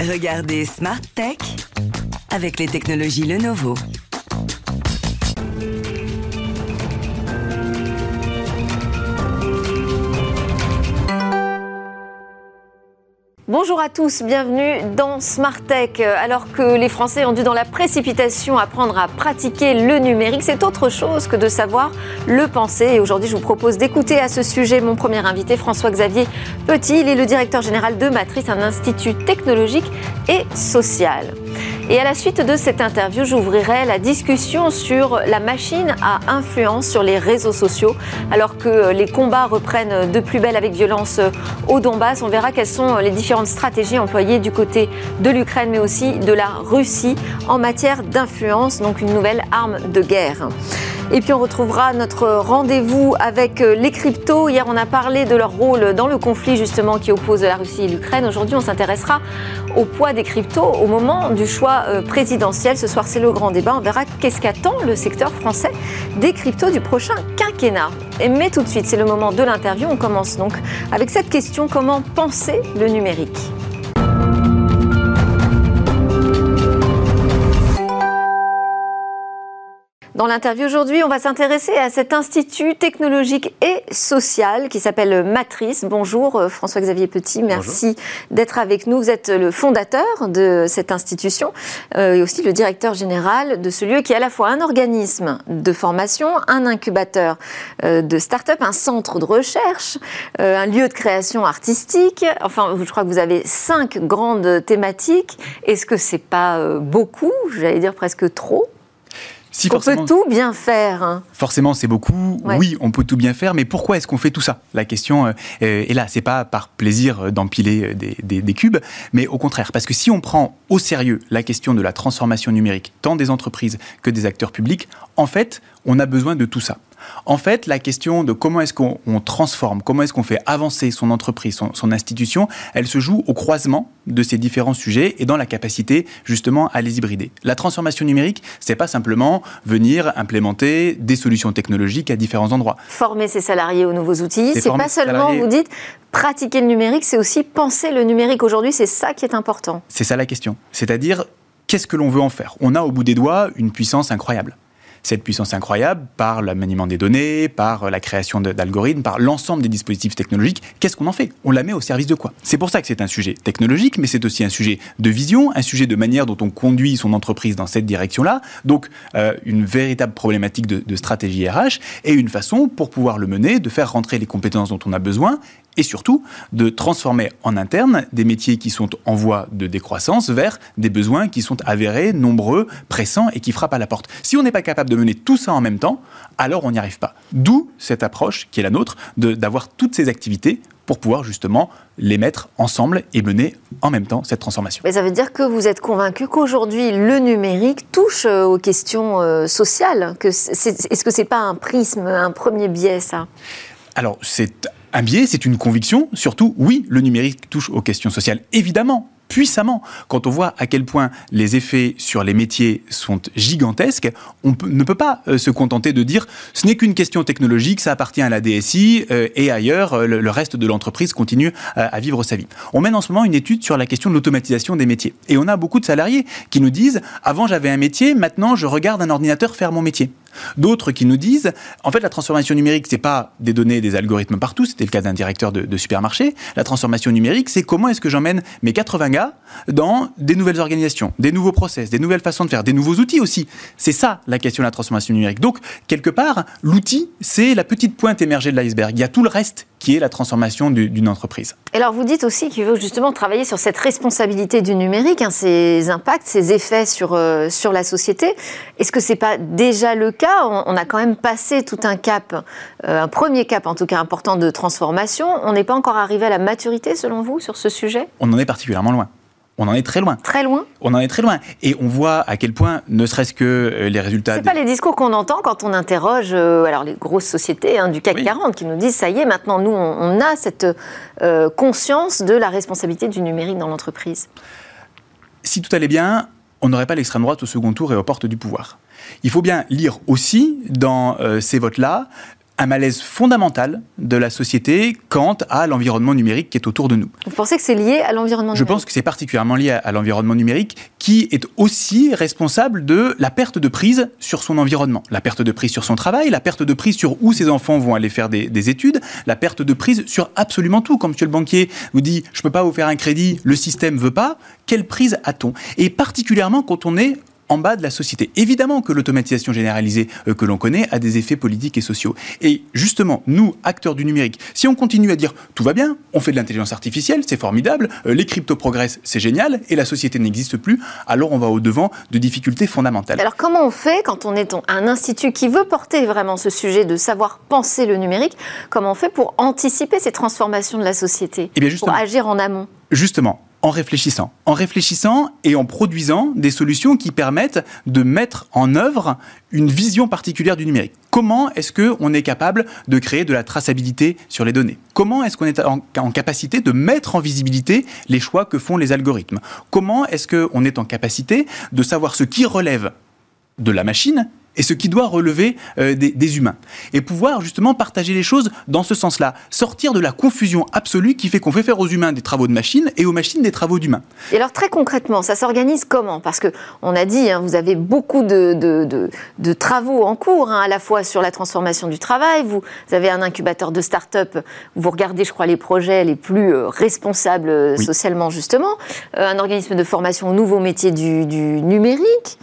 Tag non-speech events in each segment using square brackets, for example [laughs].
Regardez Smart Tech avec les technologies Lenovo. Bonjour à tous, bienvenue dans Smart Tech. Alors que les Français ont dû dans la précipitation apprendre à pratiquer le numérique, c'est autre chose que de savoir le penser. Et aujourd'hui, je vous propose d'écouter à ce sujet mon premier invité, François-Xavier Petit. Il est le directeur général de Matrice, un institut technologique et social. Et à la suite de cette interview, j'ouvrirai la discussion sur la machine à influence sur les réseaux sociaux. Alors que les combats reprennent de plus belle avec violence au Donbass, on verra quelles sont les différentes stratégies employées du côté de l'Ukraine, mais aussi de la Russie en matière d'influence, donc une nouvelle arme de guerre. Et puis on retrouvera notre rendez-vous avec les cryptos. Hier, on a parlé de leur rôle dans le conflit justement qui oppose la Russie et l'Ukraine. Aujourd'hui, on s'intéressera au poids des cryptos au moment du choix euh, présidentiel. Ce soir, c'est le grand débat. On verra qu'est-ce qu'attend le secteur français des cryptos du prochain quinquennat. Mais tout de suite, c'est le moment de l'interview. On commence donc avec cette question comment penser le numérique? Dans l'interview aujourd'hui, on va s'intéresser à cet institut technologique et social qui s'appelle Matrice. Bonjour euh, François-Xavier Petit, merci d'être avec nous. Vous êtes le fondateur de cette institution euh, et aussi le directeur général de ce lieu qui est à la fois un organisme de formation, un incubateur euh, de start-up, un centre de recherche, un lieu de création artistique. Enfin, je crois que vous avez cinq grandes thématiques. Est-ce que c'est pas beaucoup? J'allais dire presque trop si on peut tout bien faire. Hein. Forcément, c'est beaucoup. Oui, on peut tout bien faire, mais pourquoi est-ce qu'on fait tout ça? La question euh, est là. C'est pas par plaisir d'empiler des, des, cubes, mais au contraire, parce que si on prend au sérieux la question de la transformation numérique, tant des entreprises que des acteurs publics, en fait, on a besoin de tout ça. En fait, la question de comment est-ce qu'on transforme, comment est-ce qu'on fait avancer son entreprise, son, institution, elle se joue au croisement de ces différents sujets et dans la capacité justement à les hybrider. La transformation numérique, c'est pas simplement venir implémenter des solutions technologiques à différents endroits. Former ses salariés aux nouveaux outils, c'est pas seulement, vous dites, pratiquer le numérique, c'est aussi penser le numérique aujourd'hui, c'est ça qui est important. C'est ça la question. C'est-à-dire, qu'est-ce que l'on veut en faire? On a au bout des doigts une puissance incroyable cette puissance incroyable par le maniement des données, par la création d'algorithmes, par l'ensemble des dispositifs technologiques. Qu'est-ce qu'on en fait? On la met au service de quoi? C'est pour ça que c'est un sujet technologique, mais c'est aussi un sujet de vision, un sujet de manière dont on conduit son entreprise dans cette direction-là. Donc, euh, une véritable problématique de, de stratégie RH et une façon pour pouvoir le mener, de faire rentrer les compétences dont on a besoin et surtout de transformer en interne des métiers qui sont en voie de décroissance vers des besoins qui sont avérés, nombreux, pressants et qui frappent à la porte. Si on n'est pas capable de mener tout ça en même temps, alors on n'y arrive pas. D'où cette approche qui est la nôtre d'avoir toutes ces activités pour pouvoir justement les mettre ensemble et mener en même temps cette transformation. Mais ça veut dire que vous êtes convaincu qu'aujourd'hui le numérique touche euh, aux questions euh, sociales. Est-ce que c'est pas un prisme, un premier biais ça? Alors c'est un biais, c'est une conviction. Surtout, oui, le numérique touche aux questions sociales, évidemment puissamment. Quand on voit à quel point les effets sur les métiers sont gigantesques, on ne peut pas euh, se contenter de dire ce n'est qu'une question technologique, ça appartient à la DSI euh, et ailleurs, euh, le, reste de l'entreprise continue à vivre sa vie. On mène en ce moment une étude sur la question de l'automatisation des métiers. Et on a beaucoup de salariés qui nous disent avant j'avais un métier, maintenant je regarde un ordinateur faire mon métier. D'autres qui nous disent, en fait, la transformation numérique, c'est pas des données, des algorithmes partout. C'était le cas d'un directeur de, supermarché. La transformation numérique, c'est comment est-ce que j'emmène mes 80 gars dans des nouvelles organisations, des nouveaux process, des nouvelles façons de faire, des nouveaux outils aussi. C'est ça la question de la transformation numérique. Donc, quelque part, l'outil, c'est la petite pointe émergée de l'iceberg. Il y a tout le reste qui est la transformation d'une entreprise. Et alors vous dites aussi qu'il veut justement travailler sur cette responsabilité du numérique, hein, ses impacts, ses effets sur, euh, sur la société. Est-ce que ce n'est pas déjà le cas? On, a quand même passé tout un cap, euh, un premier cap en tout cas important de transformation. On n'est pas encore arrivé à la maturité selon vous sur ce sujet? On en est particulièrement loin on en est très loin. Très loin On en est très loin. Et on voit à quel point, ne serait-ce que euh, les résultats... Ce pas les discours qu'on entend quand on interroge euh, alors les grosses sociétés hein, du CAC 40 qui nous disent, ça y est, maintenant, nous, on, a cette euh, conscience de la responsabilité du numérique dans l'entreprise. Si tout allait bien, on n'aurait pas l'extrême droite au second tour et aux portes du pouvoir. Il faut bien lire aussi dans ces votes-là un malaise fondamental de la société quant à l'environnement numérique qui est autour de nous. Vous pensez que c'est lié à l'environnement numérique Je pense que c'est particulièrement lié à, l'environnement numérique qui est aussi responsable de la perte de prise sur son environnement, la perte de prise sur son travail, la perte de prise sur où ses enfants vont aller faire des, des études, la perte de prise sur absolument tout. Quand monsieur le banquier vous dit je ne peux pas vous faire un crédit, le système veut pas, quelle prise a-t-on? Et particulièrement quand on est en bas de la société. Évidemment que l'automatisation généralisée euh, que l'on connaît a des effets politiques et sociaux. Et justement, nous, acteurs du numérique, si on continue à dire tout va bien, on fait de l'intelligence artificielle, c'est formidable, euh, les cryptos progressent, c'est génial, et la société n'existe plus, alors on va au-devant de difficultés fondamentales. Alors comment on fait quand on est un institut qui veut porter vraiment ce sujet de savoir penser le numérique? Comment on fait pour anticiper ces transformations de la société? Eh bien Pour agir en amont? Justement, en réfléchissant. En réfléchissant et en produisant des solutions qui permettent de mettre en œuvre une vision particulière du numérique. Comment est-ce qu'on est capable de créer de la traçabilité sur les données? Comment est-ce qu'on est en, capacité de mettre en visibilité les choix que font les algorithmes? Comment est-ce qu'on est en capacité de savoir ce qui relève de la machine et ce qui doit relever euh, des, humains. Et pouvoir justement partager les choses dans ce sens-là. Sortir de la confusion absolue qui fait qu'on fait faire aux humains des travaux de machines et aux machines des travaux d'humains. Et alors très concrètement, ça s'organise comment? Parce que on a dit, hein, vous avez beaucoup de, de, travaux en cours, hein, à la fois sur la transformation du travail, vous, avez un incubateur de start-up, vous regardez, je crois, les projets les plus euh, responsables euh, socialement, justement, un organisme de formation aux nouveaux métiers du, numérique.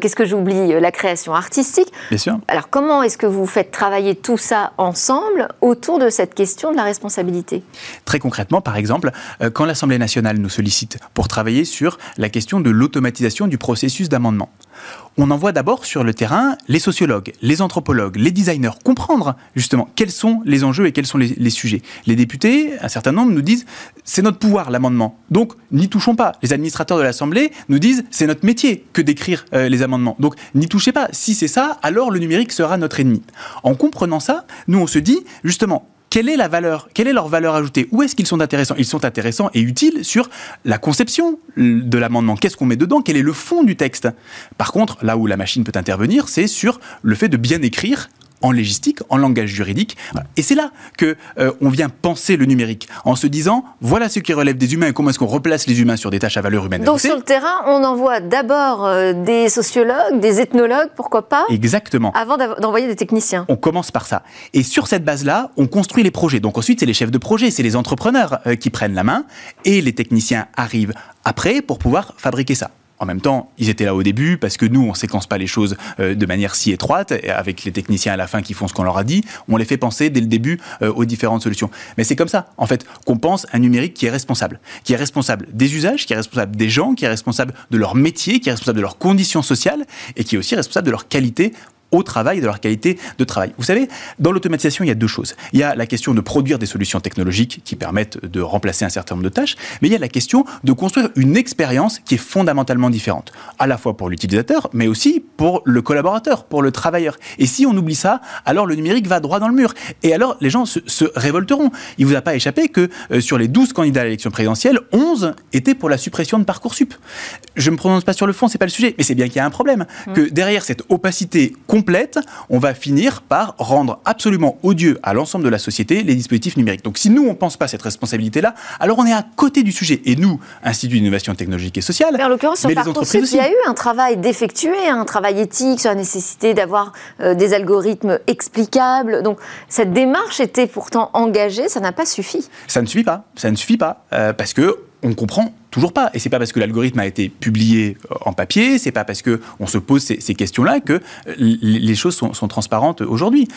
Qu'est-ce que j'oublie? La création artistique. Bien sûr. Alors comment est-ce que vous faites travailler tout ça ensemble autour de cette question de la responsabilité? Très concrètement, par exemple, euh, quand l'Assemblée nationale nous sollicite pour travailler sur la question de l'automatisation du processus d'amendement, on envoie d'abord sur le terrain les sociologues, les anthropologues, les designers, comprendre justement quels sont les enjeux et quels sont les, sujets. Les députés, un certain nombre, nous disent c'est notre pouvoir l'amendement, donc n'y touchons pas. Les administrateurs de l'Assemblée nous disent c'est notre métier que d'écrire euh, les amendements, donc n'y touchez pas. Si c'est ça, alors le numérique sera notre ennemi. En comprenant ça, nous on se dit justement quelle est leur valeur ajoutée? Où est-ce qu'ils sont intéressants? Ils sont intéressants et utiles sur la conception de l'amendement. Qu'est-ce qu'on met dedans? Quel est le fond du texte? Par contre, là où la machine peut intervenir, c'est sur le fait de bien écrire en légistique, en langage juridique. Et c'est là que euh, on vient penser le numérique, en se disant voilà ce qui relève des humains et comment est-ce qu'on replace les humains sur des tâches à valeur humaine. Donc sur le terrain, on envoie d'abord euh, des sociologues, des ethnologues, pourquoi pas Exactement. Avant d'envoyer des techniciens. On commence par ça. Et sur cette base-là, on construit les projets. Donc ensuite, c'est les chefs de projet, c'est les entrepreneurs euh, qui prennent la main et les techniciens arrivent après pour pouvoir fabriquer ça. En même temps, ils étaient là au début parce que nous, on séquence pas les choses euh, de manière si étroite, avec les techniciens à la fin qui font ce qu'on leur a dit. On les fait penser dès le début euh, aux différentes solutions. Mais c'est comme ça, en fait, qu'on pense un numérique qui est responsable, qui est responsable des usages, qui est responsable des gens, qui est responsable de leur métier, qui est responsable de leurs conditions sociales et qui est aussi responsable de leur qualité au travail, de leur qualité de travail. Vous savez, dans l'automatisation, il y a deux choses. Il y a la question de produire des solutions technologiques qui permettent de remplacer un certain nombre de tâches, mais il y a la question de construire une expérience qui est fondamentalement différente, à la fois pour l'utilisateur, mais aussi pour le collaborateur, pour le travailleur. Et si on oublie ça, alors le numérique va droit dans le mur. Et alors les gens se, révolteront. Il vous a pas échappé que euh, sur les 12 candidats à l'élection présidentielle, 11 étaient pour la suppression de Parcoursup. Je ne me prononce pas sur le fond, c'est pas le sujet, mais c'est bien qu'il y a un problème. Mmh. Que derrière cette opacité complète, on va finir par rendre absolument odieux à l'ensemble de la société les dispositifs numériques. Donc si nous, on ne pense pas cette responsabilité-là, alors on est à côté du sujet. Et nous, Institut d'innovation technologique et sociale, mais en l'occurrence, sur Parcoursup, il y a eu un travail d'effectuer, un travail éthique sur la nécessité d'avoir euh, des algorithmes explicables. Donc cette démarche était pourtant engagée, ça n'a pas suffi. Ça ne suffit pas, ça ne suffit pas, euh, parce que on comprend toujours pas. Et c'est pas parce que l'algorithme a été publié euh, en papier, c'est pas parce que on se pose ces, questions-là que euh, les choses sont, transparentes aujourd'hui.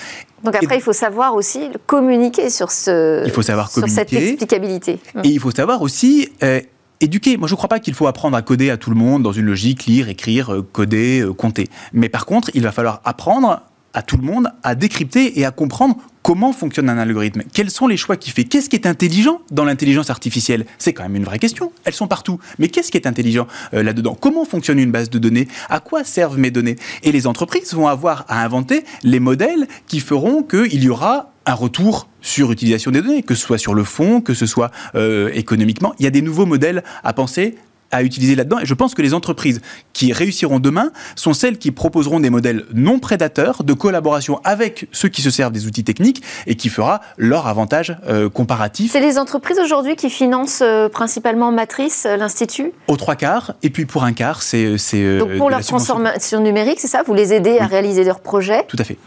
Donc après, il faut savoir aussi communiquer sur ce. Il faut savoir sur cette explicabilité. Et il faut savoir aussi. Euh, éduquer. Moi, je ne crois pas qu'il faut apprendre à coder à tout le monde dans une logique lire, écrire, coder, compter. Mais par contre, il va falloir apprendre à tout le monde à décrypter et à comprendre comment fonctionne un algorithme, quels sont les choix qu'il fait, qu'est-ce qui est intelligent dans l'intelligence artificielle? C'est quand même une vraie question. Elles sont partout. Mais qu'est-ce qui est intelligent euh, là-dedans? Comment fonctionne une base de données? À quoi servent mes données? Et les entreprises vont avoir à inventer les modèles qui feront qu'il y aura un retour sur l'utilisation des données, que ce soit sur le fond, que ce soit euh, économiquement. Il y a des nouveaux modèles à penser à utiliser là-dedans. Et je pense que les entreprises qui réussiront demain sont celles qui proposeront des modèles non prédateurs de collaboration avec ceux qui se servent des outils techniques et qui fera leur avantage euh, comparatif. C'est les entreprises aujourd'hui qui financent euh, principalement Matrice, euh, l'Institut? Aux trois quarts, et puis pour un quart, c'est... Donc pour leur transformation numérique, c'est ça? Vous les aidez à réaliser leurs projets? Tout à fait.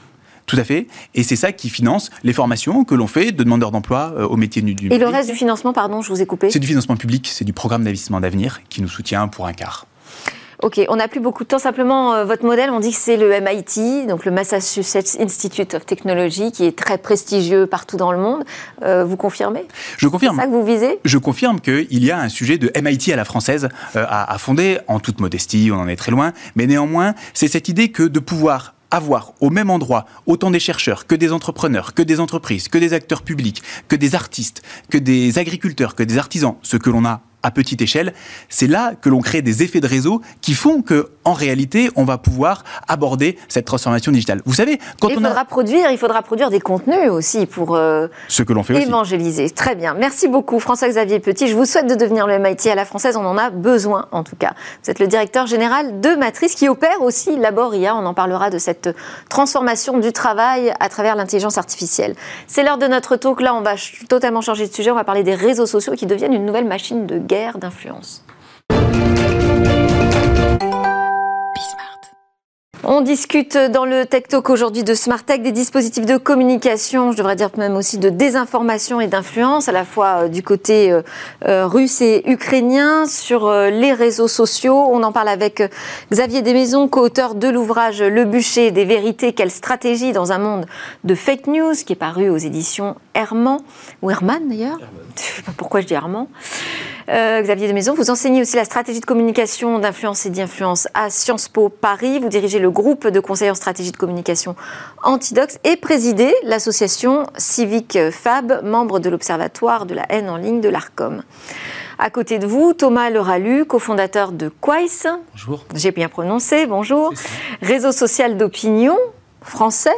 Tout à fait. Et c'est ça qui finance les formations que l'on fait de demandeurs d'emploi au métier du numérique. Et le reste du financement, pardon, je vous ai coupé C'est du financement public, c'est du programme d'investissement d'avenir qui nous soutient pour un quart. Ok, on n'a plus beaucoup de temps. Simplement, euh, votre modèle, on dit que c'est le MIT, donc le Massachusetts Institute of Technology, qui est très prestigieux partout dans le monde. Euh, vous confirmez? Je confirme. C'est ça que vous visez? Je confirme qu'il y a un sujet de MIT à la française euh, à, à fonder, en toute modestie, on en est très loin. Mais néanmoins, c'est cette idée que de pouvoir avoir au même endroit autant des chercheurs que des entrepreneurs, que des entreprises, que des acteurs publics, que des artistes, que des agriculteurs, que des artisans, ce que l'on a à petite échelle, c'est là que l'on crée des effets de réseau qui font que, en réalité, on va pouvoir aborder cette transformation digitale. Vous savez, quand il on faudra produire, il faudra produire des contenus aussi pour euh, ce que l'on fait évangéliser. Très bien, merci beaucoup, François-Xavier Petit. Je vous souhaite de devenir le MIT à la française. On en a besoin, en tout cas. Vous êtes le directeur général de Matrice, qui opère aussi Laboria. On en parlera de cette transformation du travail à travers l'intelligence artificielle. C'est l'heure de notre talk. Là, on va totalement changer de sujet. On va parler des réseaux sociaux qui deviennent une nouvelle machine de guerre d'influence. On discute dans le Tech Talk aujourd'hui de Smart Tech, des dispositifs de communication, je devrais dire même aussi de désinformation et d'influence, à la fois euh, du côté euh, euh, russe et ukrainien, sur les réseaux sociaux. On en parle avec Xavier Desmaisons, co-auteur de l'ouvrage Le bûcher des vérités, quelle stratégie dans un monde de fake news, qui est paru aux éditions Herman, ou Herman d'ailleurs, je sais pas pourquoi je dis Herman. Euh, Xavier de Maison, vous enseignez aussi la stratégie de communication, d'influence et d'influence à Sciences Po Paris. Vous dirigez le groupe de conseillers en stratégie de communication Antidox et présidez l'association Civic Fab, membre de l'Observatoire de la haine en ligne de l'ARCOM. À côté de vous, Thomas Leralu, cofondateur de Quais. Bonjour. J'ai bien prononcé, bonjour. Réseau social d'opinion français,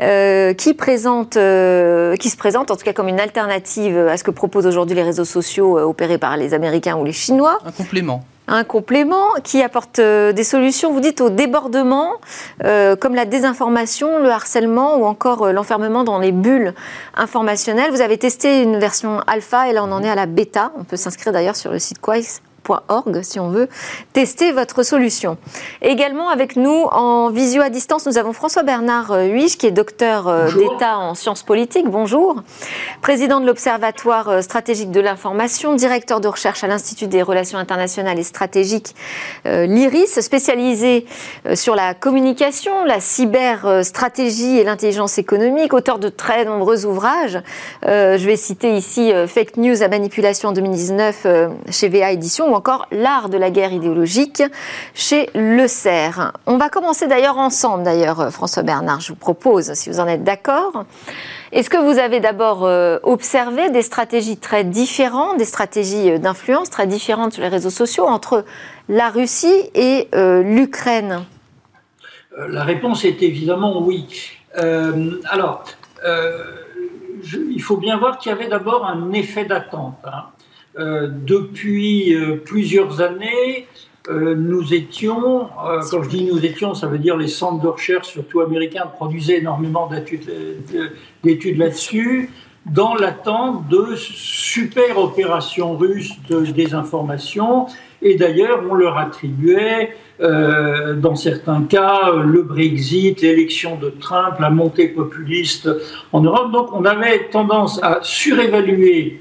euh, qui, présente, euh, qui se présente en tout cas comme une alternative à ce que proposent aujourd'hui les réseaux sociaux euh, opérés par les Américains ou les Chinois. Un complément un complément qui apporte des solutions, vous dites, au débordement, comme la désinformation, le harcèlement ou encore l'enfermement dans les bulles informationnelles. Vous avez testé une version alpha et là on en est à la bêta. On peut s'inscrire d'ailleurs sur le site Quais si on veut tester votre solution. Également avec nous en visio à distance, nous avons François Bernard euh, Huiche qui est docteur euh, d'État en sciences politiques. Bonjour. Président de l'Observatoire euh, stratégique de l'information, directeur de recherche à l'Institut des relations internationales et stratégiques l'IRIS, spécialisé sur la communication, la cyberstratégie et l'intelligence économique, auteur de très nombreux ouvrages. Je vais citer ici Fake News à manipulation en 2019 chez VA Édition encore L'art de la guerre idéologique chez Le Cerf. On va commencer d'ailleurs ensemble, d'ailleurs, François Bernard, je vous propose, si vous en êtes d'accord. Est-ce que vous avez d'abord euh, observé des stratégies très différentes, des stratégies euh, d'influence très différentes sur les réseaux sociaux entre la Russie et euh, l'Ukraine? La réponse est évidemment oui. alors, il faut bien voir qu'il y avait d'abord un effet d'attente. Hein. Euh, depuis euh, plusieurs années, euh, nous étions, quand je dis nous étions, ça veut dire les centres de recherche, surtout américains, produisaient énormément d'études là-dessus, dans l'attente de super opérations russes de désinformation. Et d'ailleurs, on leur attribuait, dans certains cas, le Brexit, l'élection de Trump, la montée populiste en Europe. Donc on avait tendance à surévaluer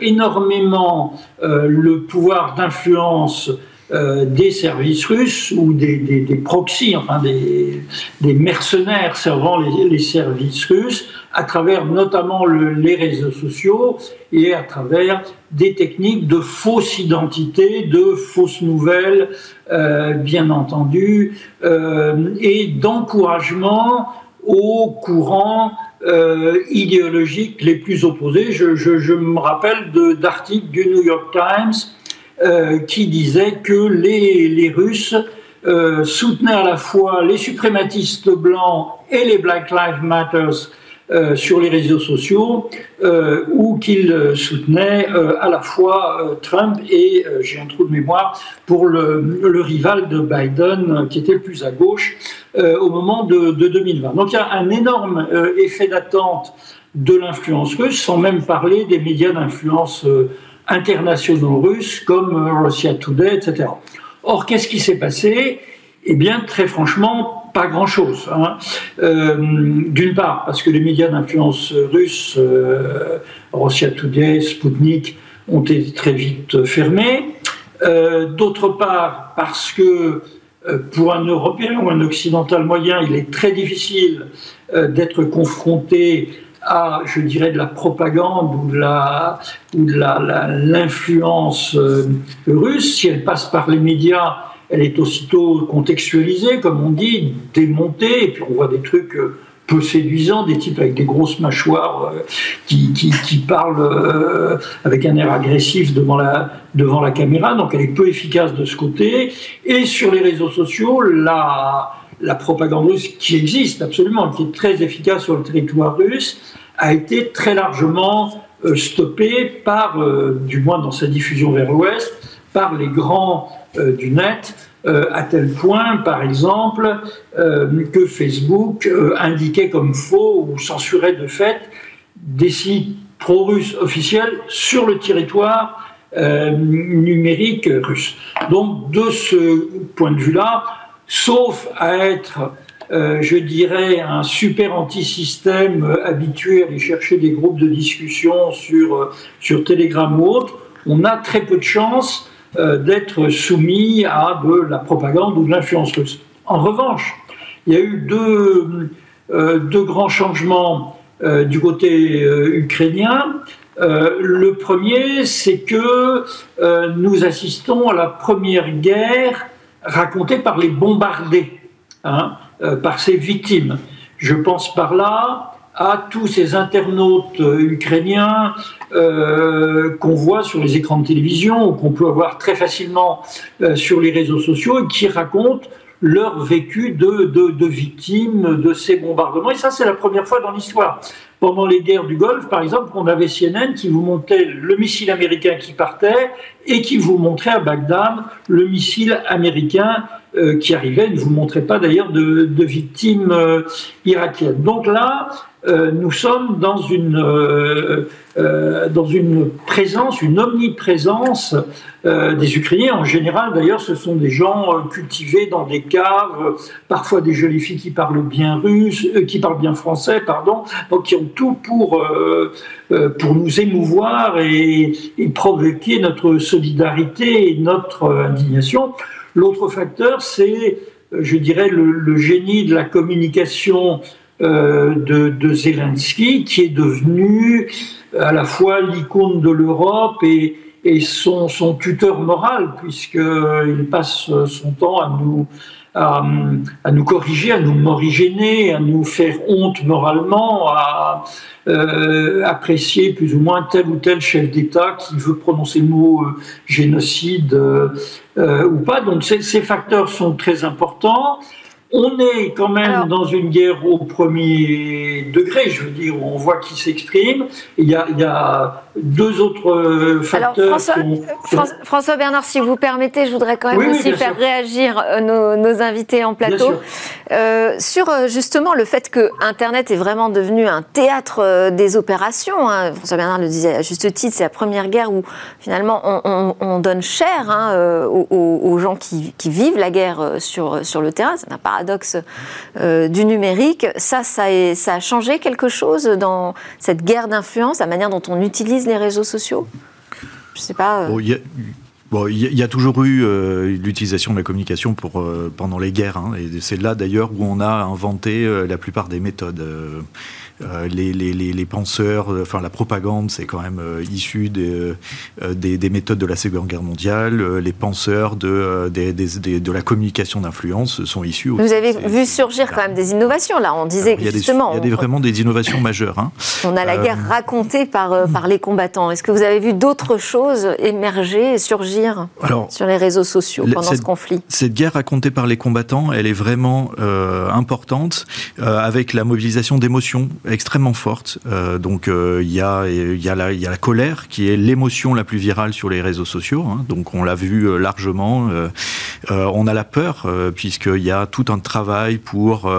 énormément euh, le pouvoir d'influence euh, des services russes ou des, des, proxys, enfin des, des, mercenaires servant les, les, services russes, à travers notamment les réseaux sociaux et à travers des techniques de fausse identité, de fausses nouvelles, bien entendu, et d'encouragement au courant euh, idéologiques les plus opposés. Je, me rappelle d'articles du New York Times euh, qui disaient que les, Russes euh, soutenaient à la fois les suprématistes blancs et les Black Lives Matter euh, sur les réseaux sociaux euh, ou qu'il soutenait à la fois Trump et, j'ai un trou de mémoire, pour le, rival de Biden qui était le plus à gauche au moment de, de, 2020. Donc il y a un énorme effet d'attente de l'influence russe, sans même parler des médias d'influence internationaux russes comme Russia Today, etc. Or, qu'est-ce qui s'est passé? Eh bien, très franchement, pas grand-chose. Hein. Euh, d'une part, parce que les médias d'influence russes, euh, Russia Today, Sputnik, ont été très vite fermés. Euh, d'autre part, parce que pour un Européen ou un Occidental moyen, il est très difficile d'être confronté à, je dirais, de la propagande ou de la ou de l'influence russe. Si elle passe par les médias, elle est aussitôt contextualisée, comme on dit, démontée, et puis on voit des trucs euh, peu séduisants, des types avec des grosses mâchoires euh, qui, qui, parlent euh, avec un air agressif devant la, devant la caméra, donc elle est peu efficace de ce côté. Et sur les réseaux sociaux, la, la propagande russe qui existe absolument, qui est très efficace sur le territoire russe, a été très largement stoppée par, du moins dans sa diffusion vers l'ouest, par les grands euh, du net, euh, à tel point, par exemple, euh, que Facebook indiquait comme faux ou censurait de fait des sites pro-russes officiels sur le territoire numérique russe. Donc, de ce point de vue-là, sauf à être, je dirais, un super anti-système habitué à aller chercher des groupes de discussion sur, sur Telegram ou autre, on a très peu de chances d'être soumis à de la propagande ou de l'influence russe. En revanche, il y a eu deux, euh, deux grands changements euh, du côté ukrainien. le premier, c'est que nous assistons à la première guerre racontée par les bombardés, hein, par ses victimes. Je pense par là à tous ces internautes euh, ukrainiens euh, qu'on voit sur les écrans de télévision ou qu'on peut avoir très facilement euh, sur les réseaux sociaux et qui racontent leur vécu de, de, de, victimes de ces bombardements. Et ça, c'est la première fois dans l'histoire. Pendant les guerres du Golfe, par exemple, on avait CNN qui vous montrait le missile américain qui partait et qui vous montrait à Bagdad le missile américain euh, qui arrivait. Ne vous montrait pas d'ailleurs de, victimes euh, irakiennes. Donc là, euh, nous sommes dans une, dans une présence, une omniprésence des Ukrainiens. En général, d'ailleurs, ce sont des gens cultivés dans des caves, parfois des jolies filles qui parlent bien russe, qui parlent bien français, pardon, qui ont tout pour, pour nous émouvoir et provoquer notre solidarité et notre indignation. L'autre facteur, c'est, je dirais, le, génie de la communication euh, de, Zelensky, qui est devenu à la fois l'icône de l'Europe et, son, tuteur moral, puisqu'il passe son temps à nous, à, nous corriger, à nous morigéner, à nous faire honte moralement, à euh, apprécier plus ou moins tel ou tel chef d'État qui veut prononcer le mot euh, génocide ou pas. Donc ces, facteurs sont très importants on est quand même dans une guerre au premier degré, je veux dire, on voit qui s'exprime. Il, y a, deux autres euh, facteurs. Alors, François, Bernard, si vous permettez, je voudrais quand même aussi faire réagir euh, nos, invités en plateau euh, sur justement le fait que Internet est vraiment devenu un théâtre des opérations. Hein. François Bernard le disait à juste titre, c'est la première guerre où finalement on, donne cher hein, aux, gens qui, vivent la guerre sur, sur le terrain. C'est un paradoxe du numérique. Ça, ça, ça a changé quelque chose dans cette guerre d'influence, la manière dont on utilise les réseaux sociaux? Je sais pas. Euh. il y a... toujours eu euh, l'utilisation de la communication pour, euh, pendant les guerres, hein, et c'est là d'ailleurs où on a inventé la plupart des méthodes. Euh, les, les, les, penseurs, euh, enfin la propagande, c'est quand même euh, issu des, des, méthodes de la Seconde Guerre mondiale. les penseurs de, de la communication d'influence sont issus. Vous avez vu surgir quand même des innovations là. On disait a justement. il y a vraiment des innovations majeures. Hein. On a la guerre racontée par, par les combattants. Est-ce que vous avez vu d'autres choses émerger et surgir sur les réseaux sociaux pendant ce conflit? Cette guerre racontée par les combattants, elle est vraiment importante avec la mobilisation d'émotions extrêmement forte. Euh, donc il y, a, y, a y a la colère qui est l'émotion la plus virale sur les réseaux sociaux. Hein. donc on l'a vu largement. on a la peur puisqu'il y a tout un travail pour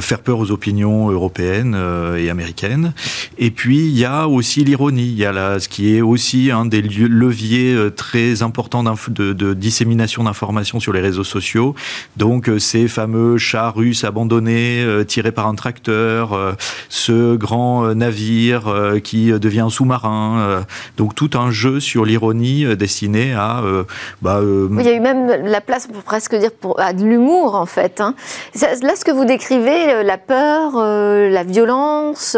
faire peur aux opinions européennes et américaines. Et puis il y a aussi l'ironie. Il y a la, ce qui est aussi un des leviers très importants de, de dissémination d'informations sur les réseaux sociaux. Donc ces fameux chats russes abandonnés tirés par un tracteur, euh, ce grand euh, navire euh, qui devient un sous-marin. donc tout un jeu sur l'ironie destiné à... Bah, Il y a eu même la place, pour presque dire, à de l'humour en fait. Hein. Là, ce que vous décrivez, la peur, la violence,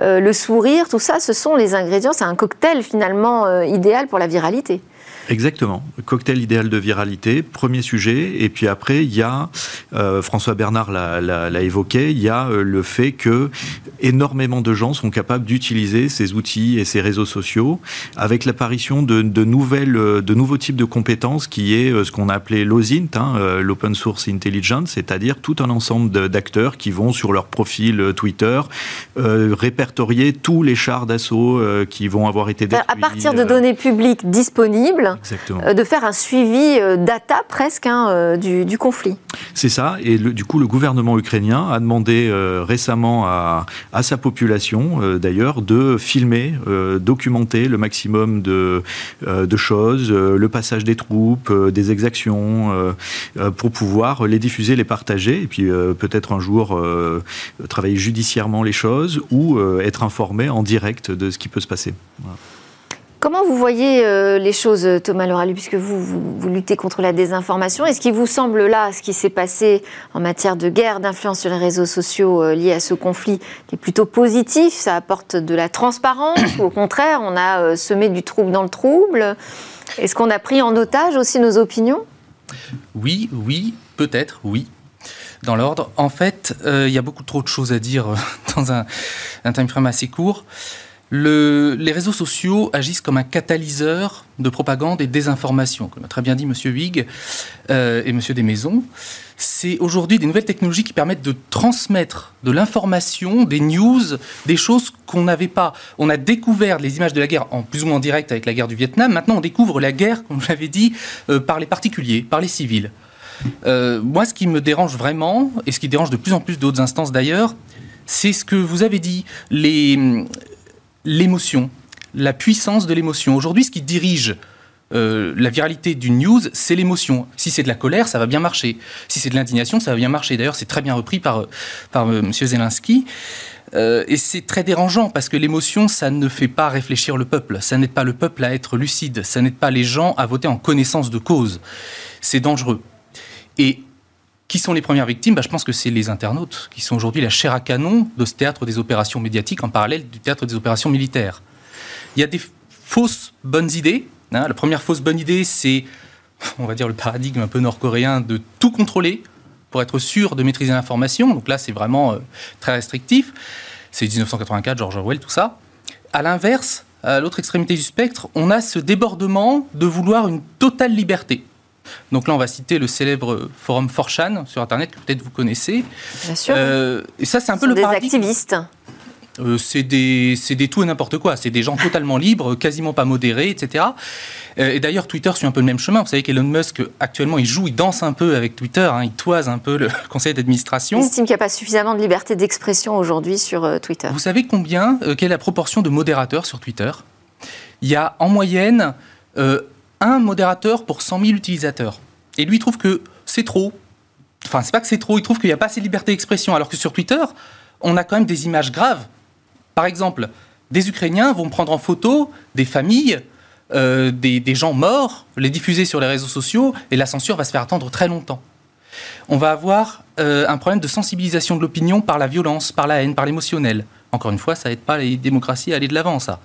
le sourire, tout ça, ce sont les ingrédients, c'est un cocktail finalement idéal pour la viralité. Exactement. Cocktail idéal de viralité, premier sujet. Et puis après, il y a, euh, François Bernard l'a évoqué, il y a euh, le fait que énormément de gens sont capables d'utiliser ces outils et ces réseaux sociaux avec l'apparition de, de, nouvelles, euh, de nouveaux types de compétences qui est ce qu'on a appelé l'OSINT, hein, l'Open Source Intelligence, c'est-à-dire tout un ensemble d'acteurs qui vont sur leur profil Twitter répertorier tous les chars d'assaut qui vont avoir été détruits. À partir de données publiques disponibles, euh, de faire un suivi euh, data presque hein, euh, du, conflit. C'est ça, et du coup le gouvernement ukrainien a demandé récemment à, sa population d'ailleurs de filmer, documenter le maximum de, de choses, le passage des troupes, des exactions, pour pouvoir les diffuser, les partager, et puis peut-être un jour travailler judiciairement les choses ou être informé en direct de ce qui peut se passer. Comment vous voyez euh, les choses, Thomas Loralu, puisque vous, luttez contre la désinformation? Est-ce qu'il vous semble là, ce qui s'est passé en matière de guerre d'influence sur les réseaux sociaux euh, liés à ce conflit, qui est plutôt positif? Ça apporte de la transparence? Ou au contraire, on a euh, semé du trouble dans le trouble? Est-ce qu'on a pris en otage aussi nos opinions? Oui, oui, peut-être, oui. Dans l'ordre. En fait, il y a beaucoup trop de choses à dire [laughs] dans un, un frame assez court les réseaux sociaux agissent comme un catalyseur de propagande et désinformation, comme a très bien dit M. Huyghe euh, et M. Desmaisons. C'est aujourd'hui des nouvelles technologies qui permettent de transmettre de l'information, des news, des choses qu'on n'avait pas. On a découvert les images de la guerre en plus ou moins direct avec la guerre du Vietnam. Maintenant, on découvre la guerre, comme je l'avais dit, euh, par les particuliers, par les civils. Euh, moi, ce qui me dérange vraiment, et ce qui dérange de plus en plus d'autres instances d'ailleurs, c'est ce que vous avez dit, les, l'émotion, la puissance de l'émotion. Aujourd'hui, ce qui dirige euh, la viralité d'une news, c'est l'émotion. Si c'est de la colère, ça va bien marcher. Si c'est de l'indignation, ça va bien marcher. D'ailleurs, c'est très bien repris par, par euh, M. Zelensky. Euh, et c'est très dérangeant parce que l'émotion, ça ne fait pas réfléchir le peuple. Ça n'aide pas le peuple à être lucide. Ça n'aide pas les gens à voter en connaissance de cause. C'est dangereux. Et qui sont les premières victimes bah, Je pense que c'est les internautes, qui sont aujourd'hui la chair à canon de ce théâtre des opérations médiatiques en parallèle du théâtre des opérations militaires. Il y a des fausses bonnes idées. Hein. La première fausse bonne idée, c'est, on va dire, le paradigme un peu nord-coréen de tout contrôler pour être sûr de maîtriser l'information. Donc là, c'est vraiment euh, très restrictif. C'est 1984, George Orwell, tout ça. À l'inverse, à l'autre extrémité du spectre, on a ce débordement de vouloir une totale liberté. Donc là, on va citer le célèbre forum Forchan sur Internet que peut-être vous connaissez. Bien sûr. Euh, et ça, c'est un peu le des activistes. Euh, c'est des, des, tout et n'importe quoi. C'est des gens [laughs] totalement libres, quasiment pas modérés, etc. Euh, et d'ailleurs, Twitter suit un peu le même chemin. Vous savez qu'Elon Musk, actuellement, il joue, il danse un peu avec Twitter, hein. il toise un peu le [laughs] conseil d'administration. Il estime qu'il n'y a pas suffisamment de liberté d'expression aujourd'hui sur Twitter. Vous savez combien, quelle est la proportion de modérateurs sur Twitter? Il y a en moyenne un modérateur pour 100 000 utilisateurs. Et lui, il trouve que c'est trop. Enfin, c'est pas que c'est trop, il trouve qu'il n'y a pas assez de liberté d'expression. Alors que sur Twitter, on a quand même des images graves. Par exemple, des Ukrainiens vont prendre en photo des familles, euh, des, gens morts, les diffuser sur les réseaux sociaux, et la censure va se faire attendre très longtemps. On va avoir euh, un problème de sensibilisation de l'opinion par la violence, par la haine, par l'émotionnel. Encore une fois, ça n'aide pas les démocraties à aller de l'avant, ça.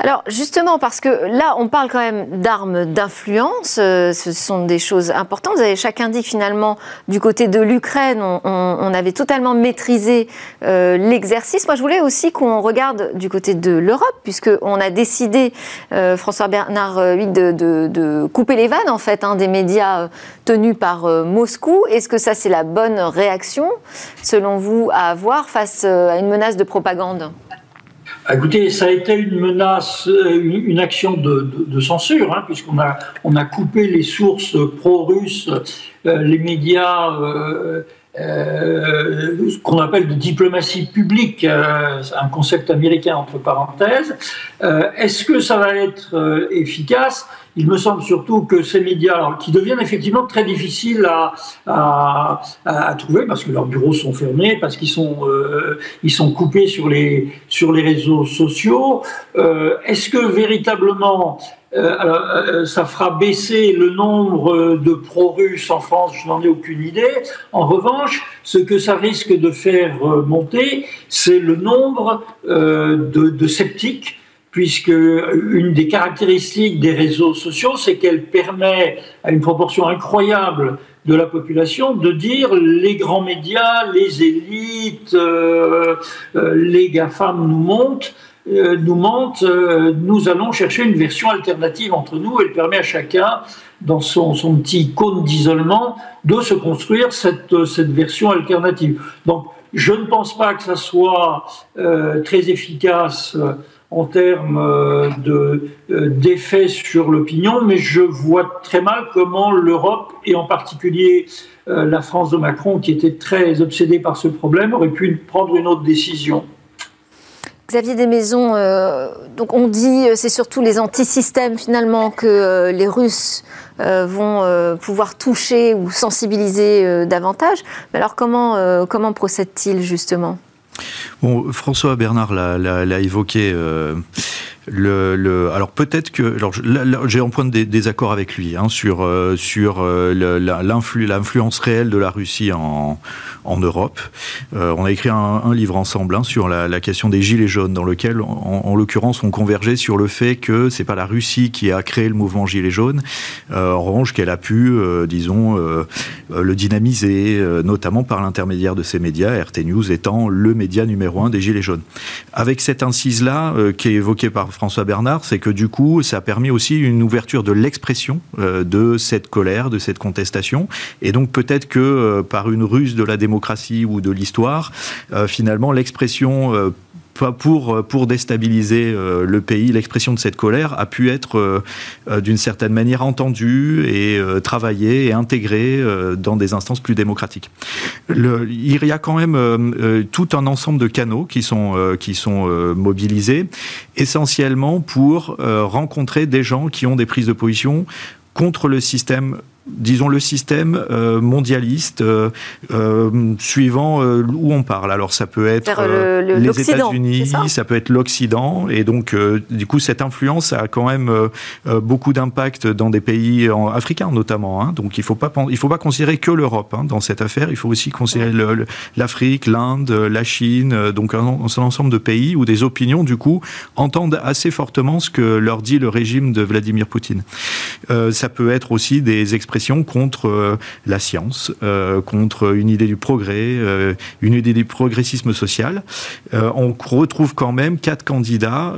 Alors justement, parce que là, on parle quand même d'armes d'influence, euh, ce sont des choses importantes. Vous avez chacun dit finalement, du côté de l'Ukraine, on, avait totalement maîtrisé euh, l'exercice. Moi, je voulais aussi qu'on regarde du côté de l'Europe, puisqu'on a décidé, euh, François Bernard de, de, couper les vannes, en fait, hein, des médias tenus par Moscou. Est-ce que ça, c'est la bonne réaction, selon vous, à avoir face à une menace de propagande? Écoutez, ça a été une menace, euh, une, action de, censure, hein, puisqu'on a, on a coupé les sources pro-russes, euh, les médias, euh, ce qu'on appelle de diplomatie publique, un concept américain entre parenthèses. Est-ce que ça va être efficace? Il me semble surtout que ces médias, qui deviennent effectivement très difficiles à, à, trouver parce que leurs bureaux sont fermés, parce qu'ils sont, euh, ils sont coupés sur les, sur les réseaux sociaux, euh, est-ce que véritablement euh, ça fera baisser le nombre de pro-russes en France, je n'en ai aucune idée. En revanche, ce que ça risque de faire monter, c'est le nombre de, sceptiques puisque une des caractéristiques des réseaux sociaux, c'est qu'elle permet à une proportion incroyable de la population de dire les grands médias, les élites, euh, euh, les GAFAM nous montent, euh, nous mentent, nous allons chercher une version alternative entre nous. Elle permet à chacun, dans son, petit cône d'isolement, de se construire cette, cette version alternative. Donc, je ne pense pas que ça soit très efficace en termes euh, de, euh, d'effet sur l'opinion, mais je vois très mal comment l'Europe, et en particulier euh, la France de Macron, qui était très obsédée par ce problème, aurait pu prendre une autre décision. Xavier Desmaisons, donc on dit c'est surtout les antisystèmes finalement que les Russes vont pouvoir toucher ou sensibiliser davantage. Mais alors comment, comment procède-t-il justement? Bon, François Bernard l'a évoqué. Alors peut-être que j'ai un point de désaccord avec lui hein, sur euh, euh, l'influence réelle de la Russie en, en Europe. Euh, on a écrit un, livre ensemble hein, sur la, question des gilets jaunes, dans lequel, en, l'occurrence, on convergeait sur le fait que c'est pas la Russie qui a créé le mouvement gilets jaunes, en revanche qu'elle a pu, disons, le dynamiser, notamment par l'intermédiaire de ces médias, RT News étant le média numéro un des gilets jaunes. Avec cette incise-là, qui est évoquée par François Bernard, c'est que du coup, ça a permis aussi une ouverture de l'expression de cette colère, de cette contestation, et donc peut-être que par une ruse de la démocratie ou de l'histoire, euh, finalement l'expression euh, pour, pour déstabiliser euh, le pays, l'expression de cette colère a pu être d'une certaine manière entendue et travaillée et intégrée dans des instances plus démocratiques. Il y a quand même tout un ensemble de canaux qui sont, qui sont mobilisés, essentiellement pour rencontrer des gens qui ont des prises de position contre le système disons, le système euh, mondialiste euh, euh, suivant où on parle. Alors ça peut être les États-Unis, ça, peut être l'Occident, et donc du coup cette influence a quand même beaucoup d'impact dans des pays africains notamment. Hein. donc il faut pas il faut pas considérer que l'Europe hein, dans cette affaire. Il faut aussi considérer l'Afrique, l'Inde, la Chine, donc un, un, ensemble de pays où des opinions du coup entendent assez fortement ce que leur dit le régime de Vladimir Poutine. ça peut être aussi des expressions contre euh, la science, euh, contre une idée du progrès, euh, une idée du progressisme social. on retrouve quand même quatre candidats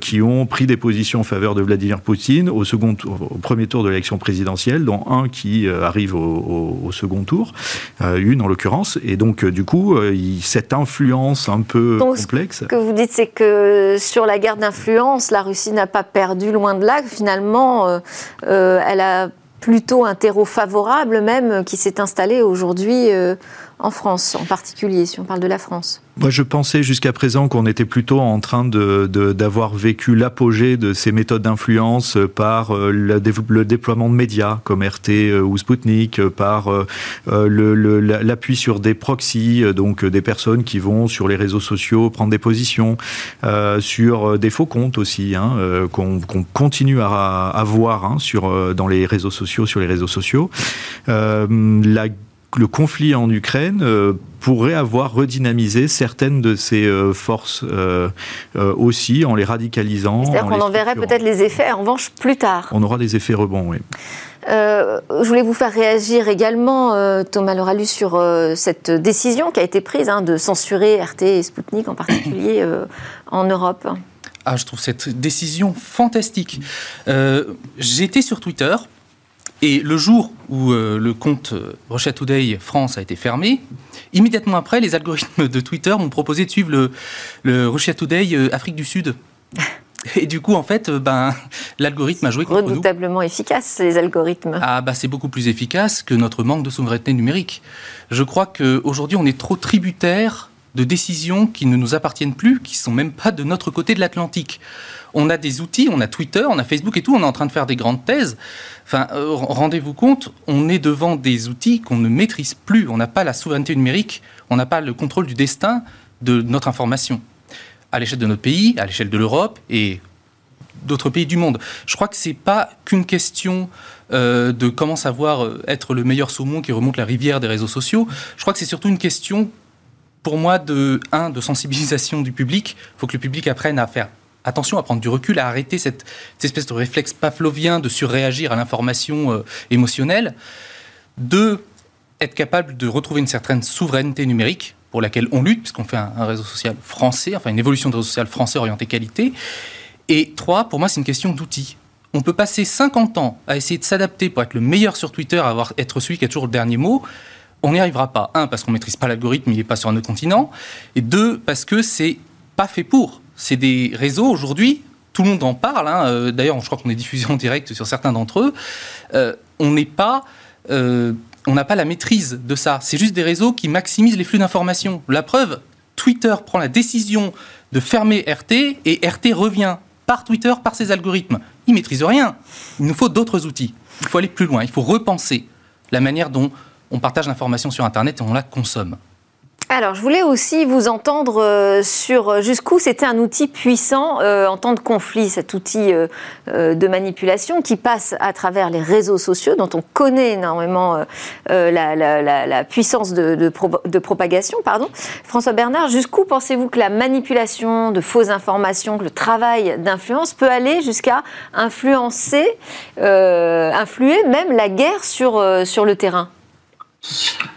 qui ont pris des positions en faveur de Vladimir Poutine au, second, au premier tour de l'élection présidentielle, dont un qui arrive au, second tour, une en l'occurrence. Et donc, du coup, cette influence un peu complexe. Ce que vous dites, c'est que sur la guerre d'influence, la Russie n'a pas perdu loin de là. Finalement, elle a plutôt un terreau favorable même qui s'est installé aujourd'hui euh, en France en particulier, si on parle de la France moi, je pensais jusqu'à présent qu'on était plutôt en train de, d'avoir vécu l'apogée de ces méthodes d'influence par euh, le, déploiement de médias comme RT euh, ou Sputnik, par le, l'appui sur des proxys, donc des personnes qui vont sur les réseaux sociaux prendre des positions, sur des faux comptes aussi, hein, qu'on, continue à, voir hein, sur, dans les réseaux sociaux, sur les réseaux sociaux. Le conflit en Ukraine pourrait avoir redynamisé certaines de ces forces aussi en les radicalisant. C'est-à-dire qu'on en verrait peut-être les effets en revanche plus tard. On aura des effets rebonds, oui. Euh, je voulais vous faire réagir également, euh, Thomas Loralu, sur euh, cette décision qui a été prise hein, de censurer RT et Sputnik en particulier en Europe. Ah, je trouve cette décision fantastique. J'étais sur Twitter et le jour où le compte Russia Today France a été fermé, immédiatement après, les algorithmes de Twitter m'ont proposé de suivre le, le Russia Today Afrique du Sud. [laughs] Et du coup, en fait, euh, ben, l'algorithme a joué contre Redoutablement efficace, les algorithmes. Ah, bah, c'est beaucoup plus efficace que notre manque de souveraineté numérique. Je crois qu'aujourd'hui, on est trop tributaire de décisions qui ne nous appartiennent plus, qui ne sont même pas de notre côté de l'Atlantique. On a des outils, on a Twitter, on a Facebook et tout, on est en train de faire des grandes thèses. Enfin, euh, rendez-vous compte, on est devant des outils qu'on ne maîtrise plus. On n'a pas la souveraineté numérique, on n'a pas le contrôle du destin de notre information à l'échelle de notre pays, à l'échelle de l'Europe et d'autres pays du monde. Je crois que c'est pas qu'une question euh, de comment savoir euh, être le meilleur saumon qui remonte la rivière des réseaux sociaux. Je crois que c'est surtout une question, pour moi, de de sensibilisation du public. Il faut que le public apprenne à faire attention, à prendre du recul, à arrêter cette, espèce de réflexe pavlovien de surréagir à l'information euh, émotionnelle. Deux, être capable de retrouver une certaine souveraineté numérique pour laquelle on lutte, puisqu'on fait un, réseau social français, enfin une évolution de réseau social français orienté qualité. Et trois, pour moi, c'est une question d'outils. On peut passer 50 ans à essayer de s'adapter pour être le meilleur sur Twitter, avoir, être celui qui a toujours le dernier mot. On n'y arrivera pas. Un, parce qu'on ne maîtrise pas l'algorithme, il n'est pas sur un autre continent. Et deux, parce que c'est pas fait pour. C'est des réseaux aujourd'hui, tout le monde en parle. Hein. Euh, d'ailleurs, je crois qu'on est diffusé en direct sur certains d'entre eux. Euh, on n'est pas euh, on n'a pas la maîtrise de ça. C'est juste des réseaux qui maximisent les flux d'informations. La preuve, Twitter prend la décision de fermer RT et RT revient par Twitter, par ses algorithmes. Ils ne maîtrisent rien. Il nous faut d'autres outils. Il faut aller plus loin. Il faut repenser la manière dont on partage l'information sur Internet et on la consomme. Alors, je voulais aussi vous entendre euh, sur jusqu'où c'était un outil puissant euh, en temps de conflit, cet outil euh, de manipulation qui passe à travers les réseaux sociaux, dont on connaît énormément la, puissance de, propagation. François Bernard, jusqu'où pensez-vous que la manipulation de fausses informations, que le travail d'influence peut aller jusqu'à influencer, influer même la guerre sur le terrain?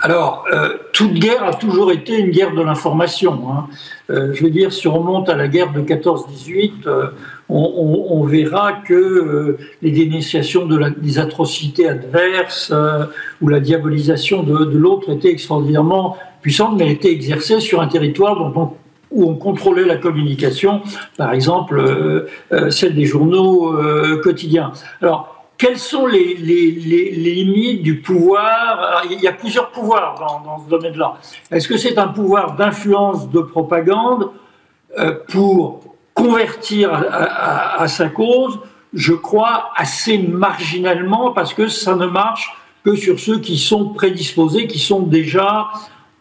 Alors, euh, toute guerre a toujours été une guerre de l'information. Hein. Euh, je veux dire, si on remonte à la guerre de 14-18, euh, on, verra que les dénonciations de des atrocités adverses ou la diabolisation de, l'autre étaient extraordinairement puissantes, mais étaient exercées sur un territoire où on contrôlait la communication, par exemple celle des journaux quotidiens. Alors, quelles sont les, limites du pouvoir? Il y a plusieurs pouvoirs dans, ce domaine-là. Est-ce que c'est un pouvoir d'influence de propagande euh, pour convertir à, sa cause? Je crois assez marginalement parce que ça ne marche que sur ceux qui sont prédisposés, qui sont déjà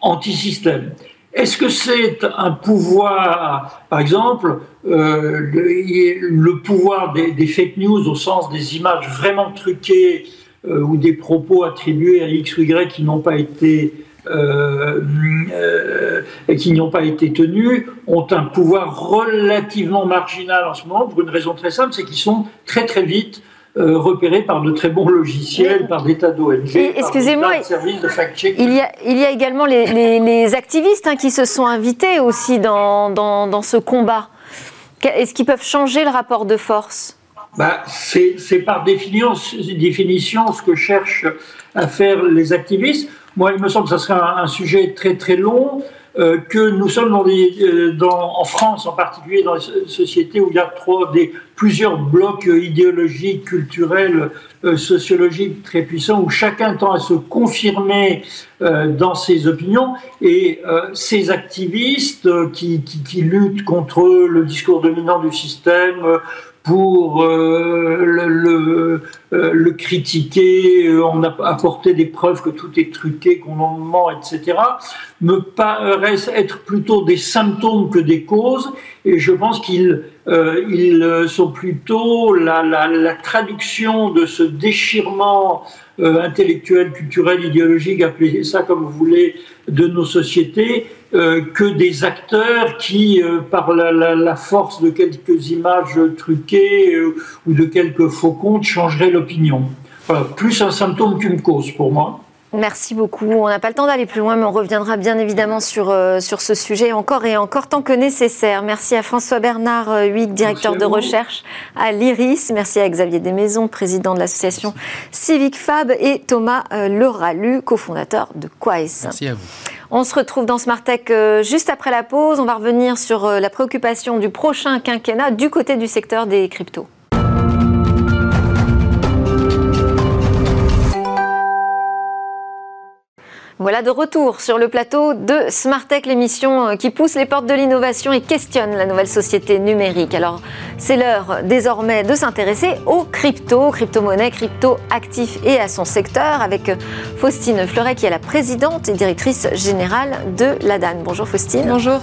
anti-système. Est-ce que c'est un pouvoir, par exemple, euh, le, pouvoir des, fake news au sens des images vraiment truquées euh, ou des propos attribués à X ou Y qui n'ont pas été euh, qui n'ont pas été tenus ont un pouvoir relativement marginal en ce moment pour une raison très simple, c'est qu'ils sont très très vite euh, repérés par de très bons logiciels, par des tas d'ONG, excusez-moi, il y a, il y a également les, activistes hein, qui se sont invités aussi dans, dans, ce combat. Est-ce qu'ils peuvent changer le rapport de force? Bah, C'est par définition, définition ce que cherchent à faire les activistes. Moi, il me semble que ce serait un, un sujet très très long. Euh, que nous sommes dans euh, dans, en France en particulier, dans les sociétés où il y a trop, des, plusieurs blocs idéologiques, culturels, euh, sociologiques très puissants, où chacun tend à se confirmer dans ses opinions. Et ces activistes qui, qui, qui, luttent contre le discours dominant du système, pour euh, le, euh, le, critiquer, euh, on a apporté des preuves que tout est truqué, qu'on en ment, etc., me paraissent être plutôt des symptômes que des causes, et je pense qu'ils ils sont plutôt la, la, traduction de ce déchirement intellectuel, culturel, idéologique, appelez ça comme vous voulez, de nos sociétés, que des acteurs qui, par la, la, force de quelques images truquées ou de quelques faux comptes, changeraient l'opinion. Voilà, plus un symptôme qu'une cause pour moi. Merci beaucoup. On n'a pas le temps d'aller plus loin, mais on reviendra bien évidemment sur, euh, sur ce sujet encore et encore tant que nécessaire. Merci à François Bernard euh, Huyghe, directeur de recherche à l'IRIS. Merci à Xavier Desmaisons, président de l'association Civic Fab, et Thomas euh, Leralu, cofondateur de Quais. Merci à vous. On se retrouve dans Smart Tech juste après la pause. On va revenir sur la préoccupation du prochain quinquennat du côté du secteur des cryptos. Voilà de retour sur le plateau de Smart Tech, l'émission euh, qui pousse les portes de l'innovation et questionne la nouvelle société numérique. Alors, c'est l'heure désormais de s'intéresser aux crypto, crypto-monnaies, crypto-actifs et à son secteur avec euh, Faustine Fleuret qui est la présidente et directrice générale de l'ADAN. Bonjour Faustine. Bonjour.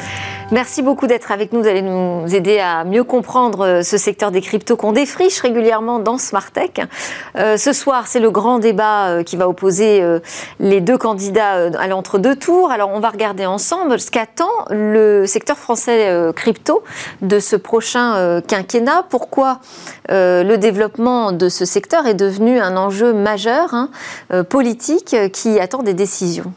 Merci beaucoup d'être avec nous. Vous allez nous aider à mieux comprendre euh, ce secteur des cryptos qu'on défriche régulièrement dans Smart Tech. ce soir, c'est le grand débat qui va opposer les deux candidats euh, à l'entre-deux tours. Alors, on va regarder ensemble ce qu'attend le secteur français euh, crypto de ce prochain euh, quinquennat. Pourquoi le développement de ce secteur est devenu un enjeu majeur hein, politique qui attend des décisions?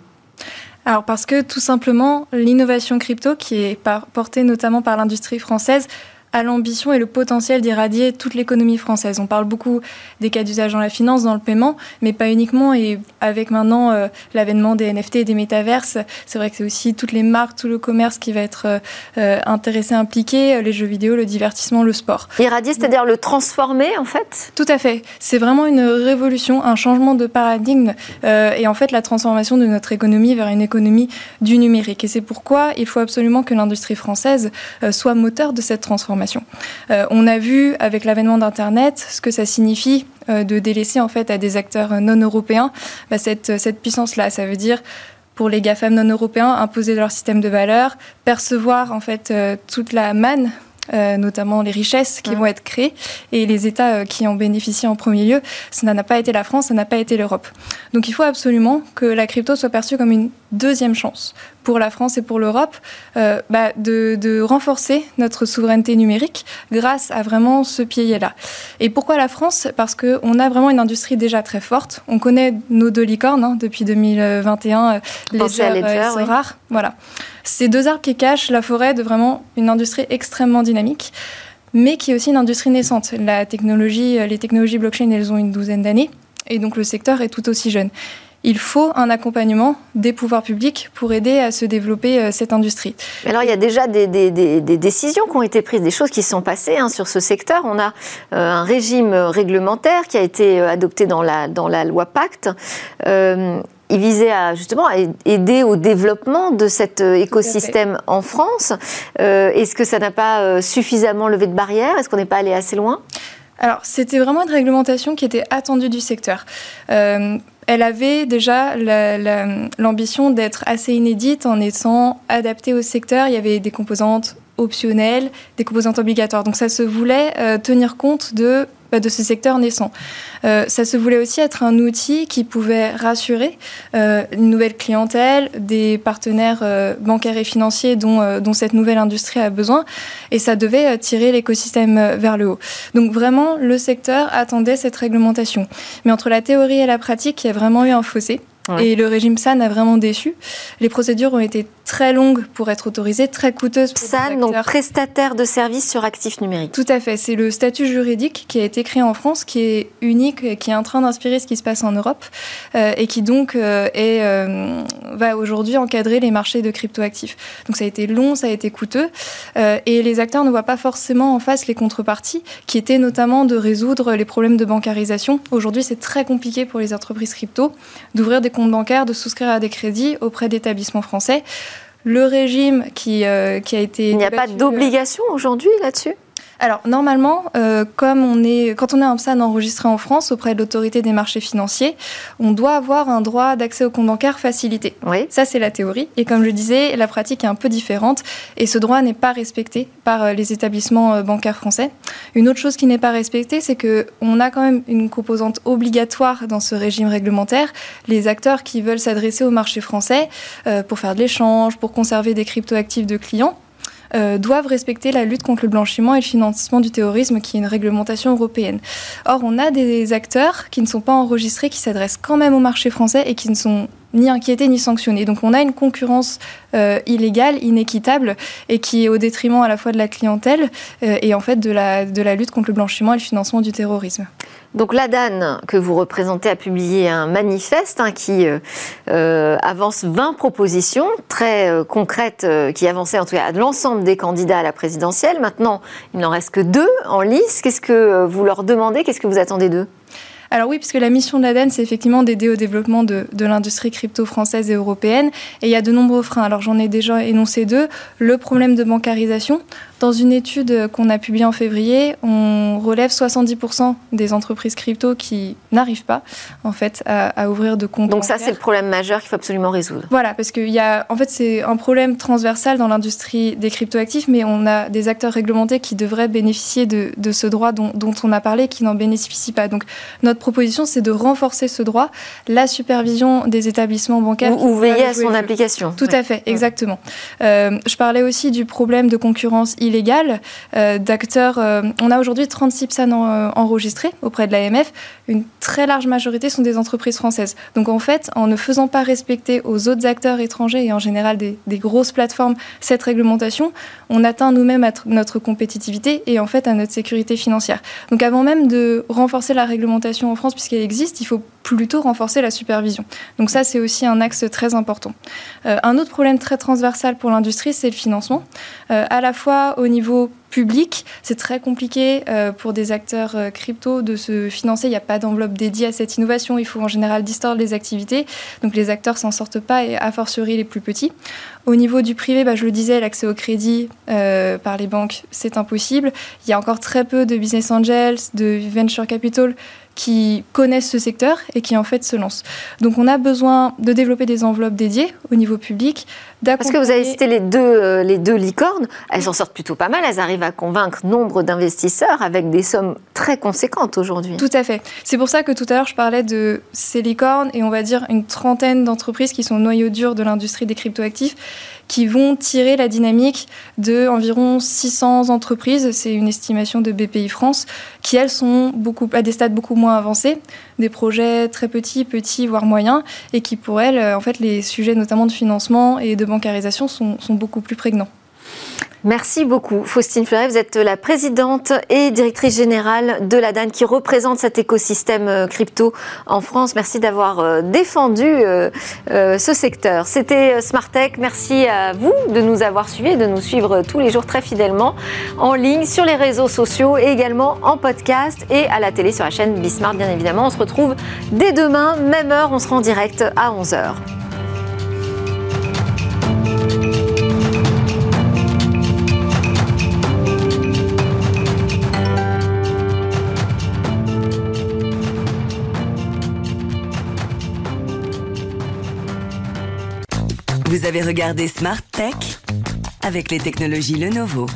Alors parce que tout simplement l'innovation crypto qui est portée notamment par l'industrie française a l'ambition et le potentiel d'irradier toute l'économie française. On parle beaucoup des cas d'usage dans la finance, dans le paiement, mais pas uniquement. Et avec maintenant euh, l'avènement des NFT et des métaverses, c'est vrai que c'est aussi toutes les marques, tout le commerce qui va être euh, euh, intéressé, impliqué, les jeux vidéo, le divertissement, le sport. Irradier, c'est-à-dire le transformer en fait? Tout à fait. C'est vraiment une révolution, un changement de paradigme et en fait la transformation de notre économie vers une économie du numérique. Et c'est pourquoi il faut absolument que l'industrie française soit moteur de cette transformation. Euh, on a vu avec l'avènement d'Internet ce que ça signifie euh, de délaisser en fait à des acteurs non européens bah, cette, cette puissance-là. Ça veut dire pour les GAFAM non européens imposer leur système de valeurs, percevoir en fait euh, toute la manne euh, notamment les richesses qui vont être créées et les États euh, qui en bénéficient en premier lieu. Ça n'a pas été la France, ça n'a pas été l'Europe. Donc il faut absolument que la crypto soit perçue comme une deuxième chance pour la France et pour l'Europe euh, bah, de, renforcer notre souveraineté numérique grâce à vraiment ce pilier-là. Et pourquoi la France? Parce qu'on a vraiment une industrie déjà très forte. On connaît nos deux licornes hein, depuis 2021, les heures, rares. Voilà. Ces deux arbres qui cachent la forêt de vraiment une industrie extrêmement dynamique, mais qui est aussi une industrie naissante. La technologie, euh, les technologies blockchain, elles ont une douzaine d'années, et donc le secteur est tout aussi jeune. Il faut un accompagnement des pouvoirs publics pour aider à se développer euh, cette industrie. Alors il y a déjà des, décisions qui ont été prises, des choses qui sont passées hein, sur ce secteur. On a euh, un régime réglementaire qui a été adopté dans la, dans la loi Pacte il visait à justement à aider au développement de cet euh, écosystème en France. Euh, est-ce que ça n'a pas euh, suffisamment levé de barrières Est-ce qu'on n'est pas allé assez loin? Alors, c'était vraiment une réglementation qui était attendue du secteur. Elle avait déjà l'ambition d'être assez inédite en étant adaptée au secteur. Il y avait des composantes optionnelles, des composantes obligatoires. Donc ça se voulait tenir compte de euh, de ce secteur naissant. Euh, ça se voulait aussi être un outil qui pouvait rassurer euh, une nouvelle clientèle, des partenaires bancaires et financiers dont, dont, cette nouvelle industrie a besoin, et ça devait tirer l'écosystème vers le haut. Donc vraiment, le secteur attendait cette réglementation. Mais entre la théorie et la pratique, il y a vraiment eu un fossé. Et le régime SAN a vraiment déçu. Les procédures ont été très longues pour être autorisées, très coûteuses pour SAN, donc prestataire de services sur actifs numériques. Tout à fait. C'est le statut juridique qui a été créé en France, qui est unique, et qui est en train d'inspirer ce qui se passe en Europe, euh, et qui donc euh, est, euh, va aujourd'hui encadrer les marchés de cryptoactifs. Donc ça a été long, ça a été coûteux, et les acteurs ne voient pas forcément en face les contreparties, qui étaient notamment de résoudre les problèmes de bancarisation. Aujourd'hui, c'est très compliqué pour les entreprises crypto d'ouvrir des de souscrire à des crédits auprès d'établissements français. Le régime qui, euh, qui a été... Il n'y a pas d'obligation aujourd'hui là-dessus? Alors normalement, euh, comme on est, quand on est un PSAN enregistré en France auprès de l'autorité des marchés financiers, on doit avoir un droit d'accès au compte bancaire facilité. Oui. Ça c'est la théorie. Et comme je disais, la pratique est un peu différente et ce droit n'est pas respecté par euh, les établissements euh, bancaires français. Une autre chose qui n'est pas respectée, c'est que on a quand même une composante obligatoire dans ce régime réglementaire. Les acteurs qui veulent s'adresser au marché français pour faire de l'échange, pour conserver des cryptoactifs de clients euh, doivent respecter la lutte contre le blanchiment et le financement du terrorisme, qui est une réglementation européenne. Or, on a des acteurs qui ne sont pas enregistrés, qui s'adressent quand même au marché français et qui ne sont ni inquiétés ni sanctionnés. Donc on a une concurrence euh, illégale, inéquitable, et qui est au détriment à la fois de la clientèle euh, et en fait de la, de la lutte contre le blanchiment et le financement du terrorisme. Donc l'ADAN, que vous représentez, a publié un manifeste hein, qui euh, avance 20 propositions très concrètes, qui avançaient en tout cas à l'ensemble des candidats à la présidentielle. Maintenant, il n'en reste que deux en lice. Qu'est-ce que vous leur demandez? Qu'est-ce que vous attendez d'eux? Alors oui, puisque la mission de l'ADEN, c'est effectivement d'aider au développement de, l'industrie crypto française et européenne. Et il y a de nombreux freins. Alors j'en ai déjà énoncé deux. Le problème de bancarisation. Dans une étude qu'on a publiée en février, on relève 70% des entreprises crypto qui n'arrivent pas en fait à, ouvrir de comptes. Donc ça, c'est le problème majeur qu'il faut absolument résoudre. Voilà, parce qu'il y a, en fait, c'est un problème transversal dans l'industrie des cryptoactifs, mais on a des acteurs réglementés qui devraient bénéficier de, ce droit dont, dont, on a parlé, qui n'en bénéficient pas. Donc notre proposition, c'est de renforcer ce droit, la supervision des établissements bancaires. Ou, veiller à son application. Tout à fait, exactement. Euh, je parlais aussi du problème de concurrence illégale euh, d'acteurs. Euh, on a aujourd'hui 36 PSAN enregistrés auprès de l'AMF. Une très large majorité sont des entreprises françaises. Donc en fait, en ne faisant pas respecter aux autres acteurs étrangers et en général des, grosses plateformes cette réglementation, on atteint nous-mêmes notre compétitivité et en fait à notre sécurité financière. Donc avant même de renforcer la réglementation en France, puisqu'elle existe, il faut plutôt renforcer la supervision. Donc ça, c'est aussi un axe très important. Euh, un autre problème très transversal pour l'industrie, c'est le financement. Euh, à la fois au niveau public, c'est très compliqué euh, pour des acteurs crypto de se financer. Il n'y a pas d'enveloppe dédiée à cette innovation. Il faut en général distordre les activités. Donc les acteurs s'en sortent pas, et a fortiori les plus petits. Au niveau du privé, bah, je le disais, l'accès au crédit par les banques, c'est impossible. Il y a encore très peu de business angels, de venture capital qui connaissent ce secteur et qui en fait se lancent. Donc on a besoin de développer des enveloppes dédiées au niveau public. Parce que vous avez cité les deux, euh, les deux licornes, elles s'en sortent plutôt pas mal, elles arrivent à convaincre nombre d'investisseurs avec des sommes très conséquentes aujourd'hui. Tout à fait. C'est pour ça que tout à l'heure je parlais de ces licornes et on va dire une trentaine d'entreprises qui sont noyaux durs de l'industrie des cryptoactifs qui vont tirer la dynamique de environ 600 entreprises, c'est une estimation de BPI France, qui elles sont beaucoup, à des stades beaucoup moins avancés, des projets très petits, petits, voire moyens, et qui pour elles, en fait, les sujets notamment de financement et de bancarisation sont, sont beaucoup plus prégnants. Merci beaucoup, Faustine Fleuret. Vous êtes la présidente et directrice générale de la DAN qui représente cet écosystème euh, crypto en France. Merci d'avoir euh, défendu euh, ce secteur. C'était Smart Tech. Merci à vous de nous avoir suivis et de nous suivre tous les jours très fidèlement en ligne sur les réseaux sociaux et également en podcast et à la télé sur la chaîne Bismart, bien évidemment. On se retrouve dès demain, même heure. On sera en direct à 11h. Vous avez regardé Smart Tech avec les technologies Lenovo.